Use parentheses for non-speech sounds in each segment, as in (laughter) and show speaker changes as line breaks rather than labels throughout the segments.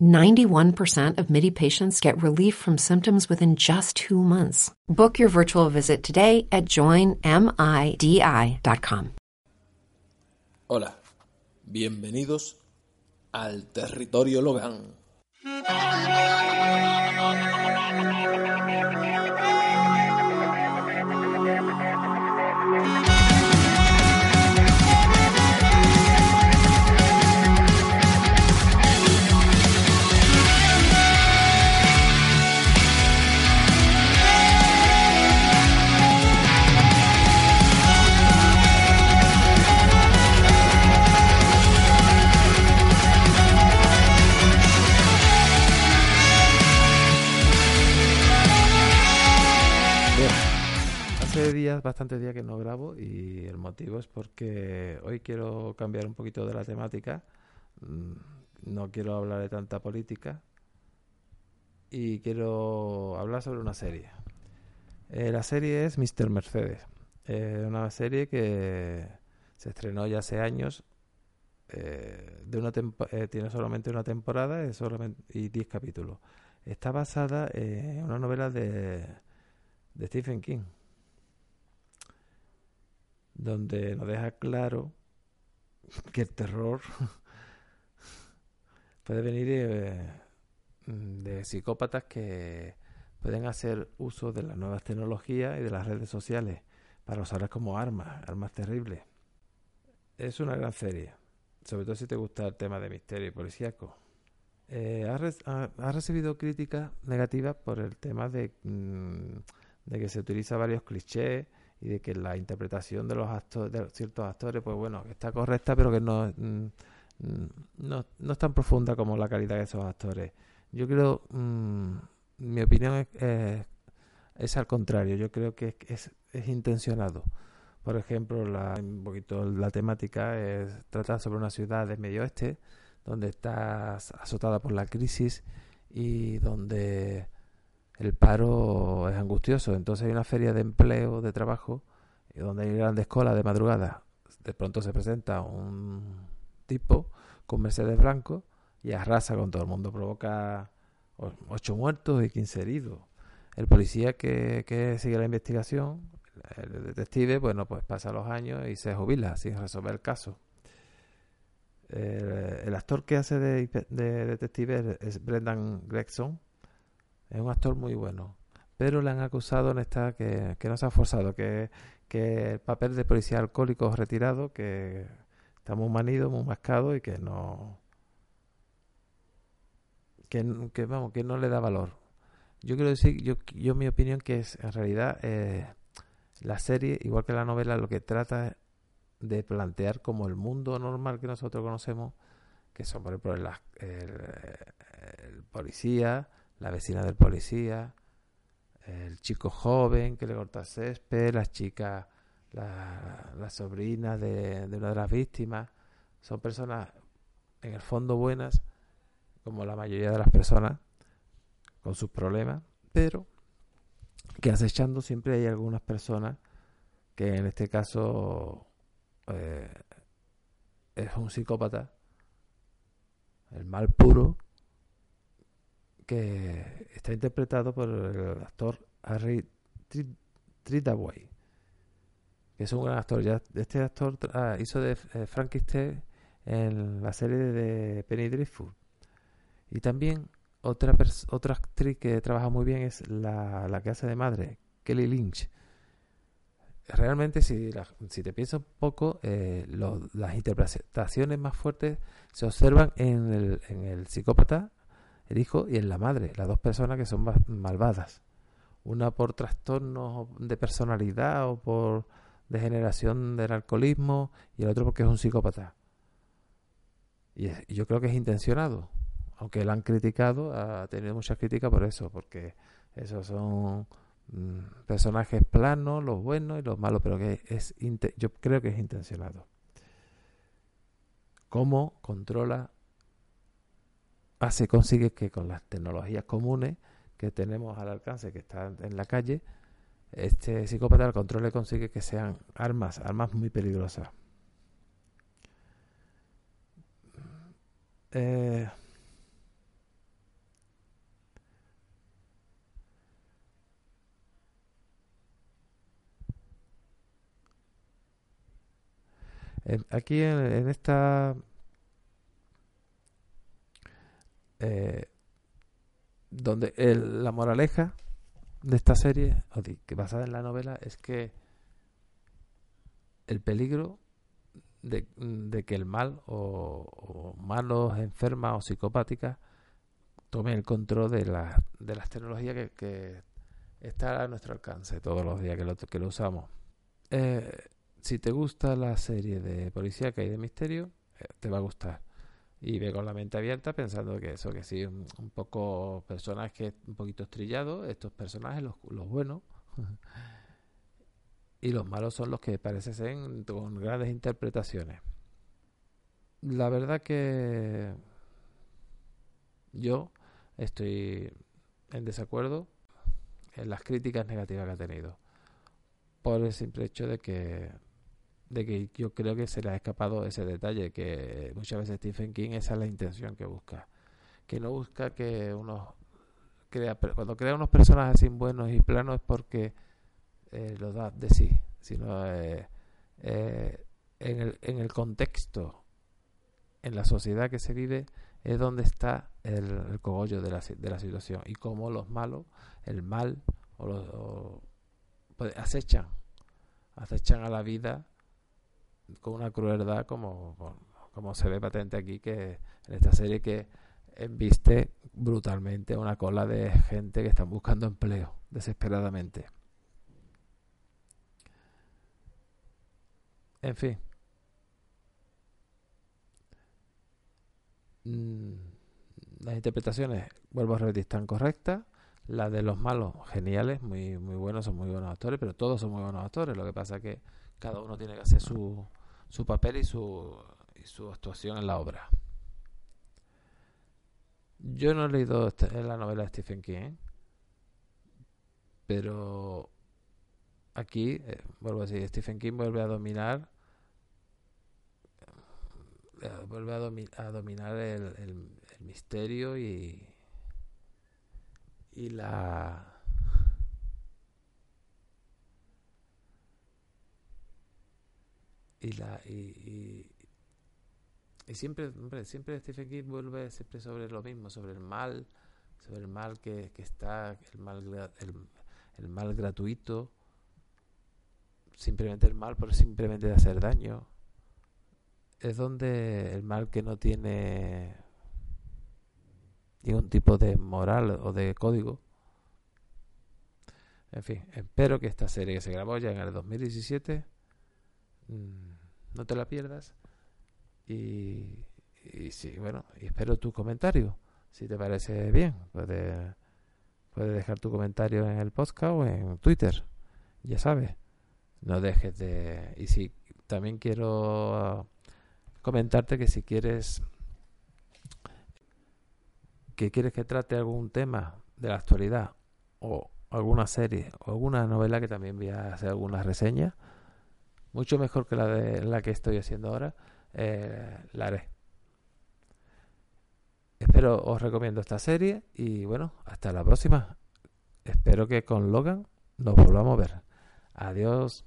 91% of MIDI patients get relief from symptoms within just two months. Book your virtual visit today at joinmidi.com.
Hola, bienvenidos al territorio Logan.
Bastantes días que no grabo y el motivo es porque hoy quiero cambiar un poquito de la temática. Mm, No quiero hablar de tanta política y quiero hablar sobre una serie. Eh, la serie es Mr. Mercedes. Eh, una serie que se estrenó ya hace años. eh, eh, tiene solamente una temporada y solamente, y 10 capítulos. Está basada en una novela de, de Stephen King donde nos deja claro que el terror (laughs) puede venir eh, de psicópatas que pueden hacer uso de las nuevas tecnologías y de las redes sociales para usarlas como armas, armas terribles. Es una gran serie, sobre todo si te gusta el tema de misterio y policíaco. Eh, ha recibido críticas negativas por el tema de, mm, de que se utiliza varios clichés y de que la interpretación de los de ciertos actores, pues bueno, está correcta, pero que no, mm, mm, no, no es tan profunda como la calidad de esos actores. Yo creo, mm, mi opinión es, es- es al contrario, yo creo que es, es intencionado. Por ejemplo, la, un poquito la temática es tratar sobre una ciudad del medio oeste donde está azotada por la crisis y donde el paro es angustioso. Entonces hay una feria de empleo, de trabajo, y donde hay grandes colas de madrugada. De pronto se presenta un tipo con Mercedes Blanco y arrasa con todo el mundo. Provoca ocho muertos y 15 heridos. El policía que, que sigue la investigación, el detective, bueno, pues pasa los años y se jubila sin resolver el caso. El, el actor que hace de, de detective es Brendan Gregson. Es un actor muy bueno. Pero le han acusado en esta que, que no se ha forzado, que, que el papel de policía alcohólico retirado, que está muy manido, muy mascado y que no. Que, que, vamos, que no le da valor. Yo quiero decir, yo, yo mi opinión que es en realidad eh, la serie, igual que la novela, lo que trata de plantear como el mundo normal que nosotros conocemos, que son por ejemplo el policía, la vecina del policía, el chico joven que le corta césped, las chicas, la, la sobrina de, de una de las víctimas, son personas en el fondo buenas, como la mayoría de las personas, con sus problemas, pero que acechando siempre hay algunas personas que en este caso eh, es un psicópata, el mal puro, que está interpretado por el actor Harry Tri- Tritaway, que es un gran actor. Ya este actor ah, hizo de eh, Frankenstein en la serie de Penny Dreadful. Y también otra otra actriz que trabaja muy bien es la, la que hace de madre, Kelly Lynch. Realmente, si, si te piensas un poco, eh, las interpretaciones más fuertes se observan en el, en el psicópata, el hijo, y en la madre, las dos personas que son malvadas. Una por trastornos de personalidad o por degeneración del alcoholismo, y el otro porque es un psicópata. Y, yo creo que es intencionado, aunque lo han criticado, ha tenido muchas críticas por eso, porque esos son mm, personajes planos, los buenos y los malos, pero que es yo creo que es intencionado. ¿Cómo controla, hace, consigue que con las tecnologías comunes que tenemos al alcance, que están en la calle, este psicópata al control consigue que sean armas, armas muy peligrosas. Eh, aquí en, esta eh, donde la moraleja de esta serie, que basada en la novela, es que el peligro de, que el mal o, malos, enfermas o psicopáticas tomen el control de, la, de las tecnologías que, que está a nuestro alcance todos los días que lo, que lo usamos. Eh, si te gusta la serie de policía que hay de misterio, eh, te va a gustar. Y ve con la mente abierta pensando que eso, que sí, un, poco personajes un poquito estrillados, estos personajes, los, los buenos. (laughs) y los malos son los que parece ser con grandes interpretaciones. La verdad que yo estoy en desacuerdo en las críticas negativas que ha tenido. Por el simple hecho de que de que yo creo que se le ha escapado ese detalle, que muchas veces Stephen King esa es la intención que busca. Que no busca que uno crea, cuando crea unos personajes sin buenos y planos es porque eh, lo da de sí, sino eh, eh, en, el, en el contexto, en la sociedad que se vive, es donde está el, cogollo de la, de la situación y cómo los malos, el mal, o los, pues, acechan, acechan a la vida con una crueldad como, como se ve patente aquí que en esta serie que embiste brutalmente una cola de gente que están buscando empleo desesperadamente. En fin. Mm, las interpretaciones, vuelvo a repetir, están correctas. La de los malos, geniales, muy, muy buenos, son muy buenos actores, pero todos son muy buenos actores. Lo que pasa que cada uno tiene que hacer su, su papel y su, y su actuación en la obra. Yo no he leído la novela de Stephen King, pero aquí, eh, vuelvo a decir, Stephen King vuelve a dominar eh, vuelve a, dominar el, el, el, misterio y y la y la y, y, siempre hombre, siempre Stephen King vuelve siempre sobre lo mismo sobre el mal sobre el mal que, que está el mal el, el, mal gratuito simplemente el mal por simplemente de hacer daño. Es donde el mal que no tiene ningún tipo de moral o de código. En fin, espero que esta serie que se grabó ya en el 2017 Mm, no te la pierdas. Y, y sí, bueno, espero tu comentario. Si te parece bien, puedes, puedes dejar tu comentario en el podcast o en Twitter. Ya sabes, no dejes de. Y si también quiero comentarte que si quieres que quieres que trate algún tema de la actualidad o alguna serie o alguna novela que también voy a hacer algunas reseñas mucho mejor que la de la que estoy haciendo ahora, eh, la haré. Espero os recomiendo esta serie y bueno, hasta la próxima. Espero que con Logan nos volvamos a ver. Adiós.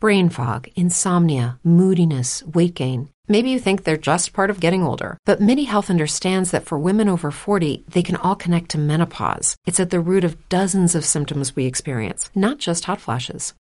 Brain fog, insomnia, moodiness, weight gain. Maybe you think they're just part of getting older, but MIDI Health understands that for women over 40, they can all connect to menopause. It's at the root of dozens of symptoms we experience, not just hot flashes.